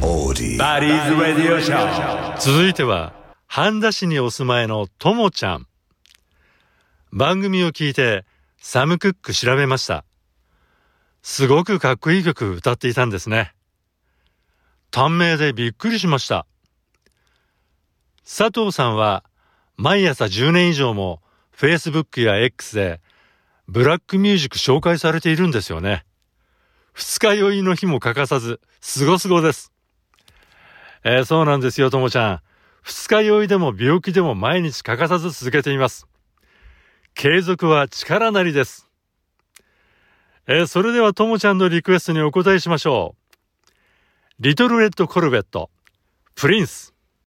バディーズ・ラディオ・ショー。続いては、半田市にお住まいのともちゃん。番組を聞いて、サムクック調べました。すごくかっこいい曲歌っていたんですね。短命でびっくりしました。佐藤さんは、毎朝10年以上も、Facebook や X で、ブラックミュージック紹介されているんですよね。二日酔いの日も欠かさず、すごすごです。えーそうなんですよ、ともちゃん。二日酔いでも病気でも毎日欠かさず続けています。継続は力なりです。えーそれではともちゃんのリクエストにお答えしましょう。リトルレッドコルベット、プリンス。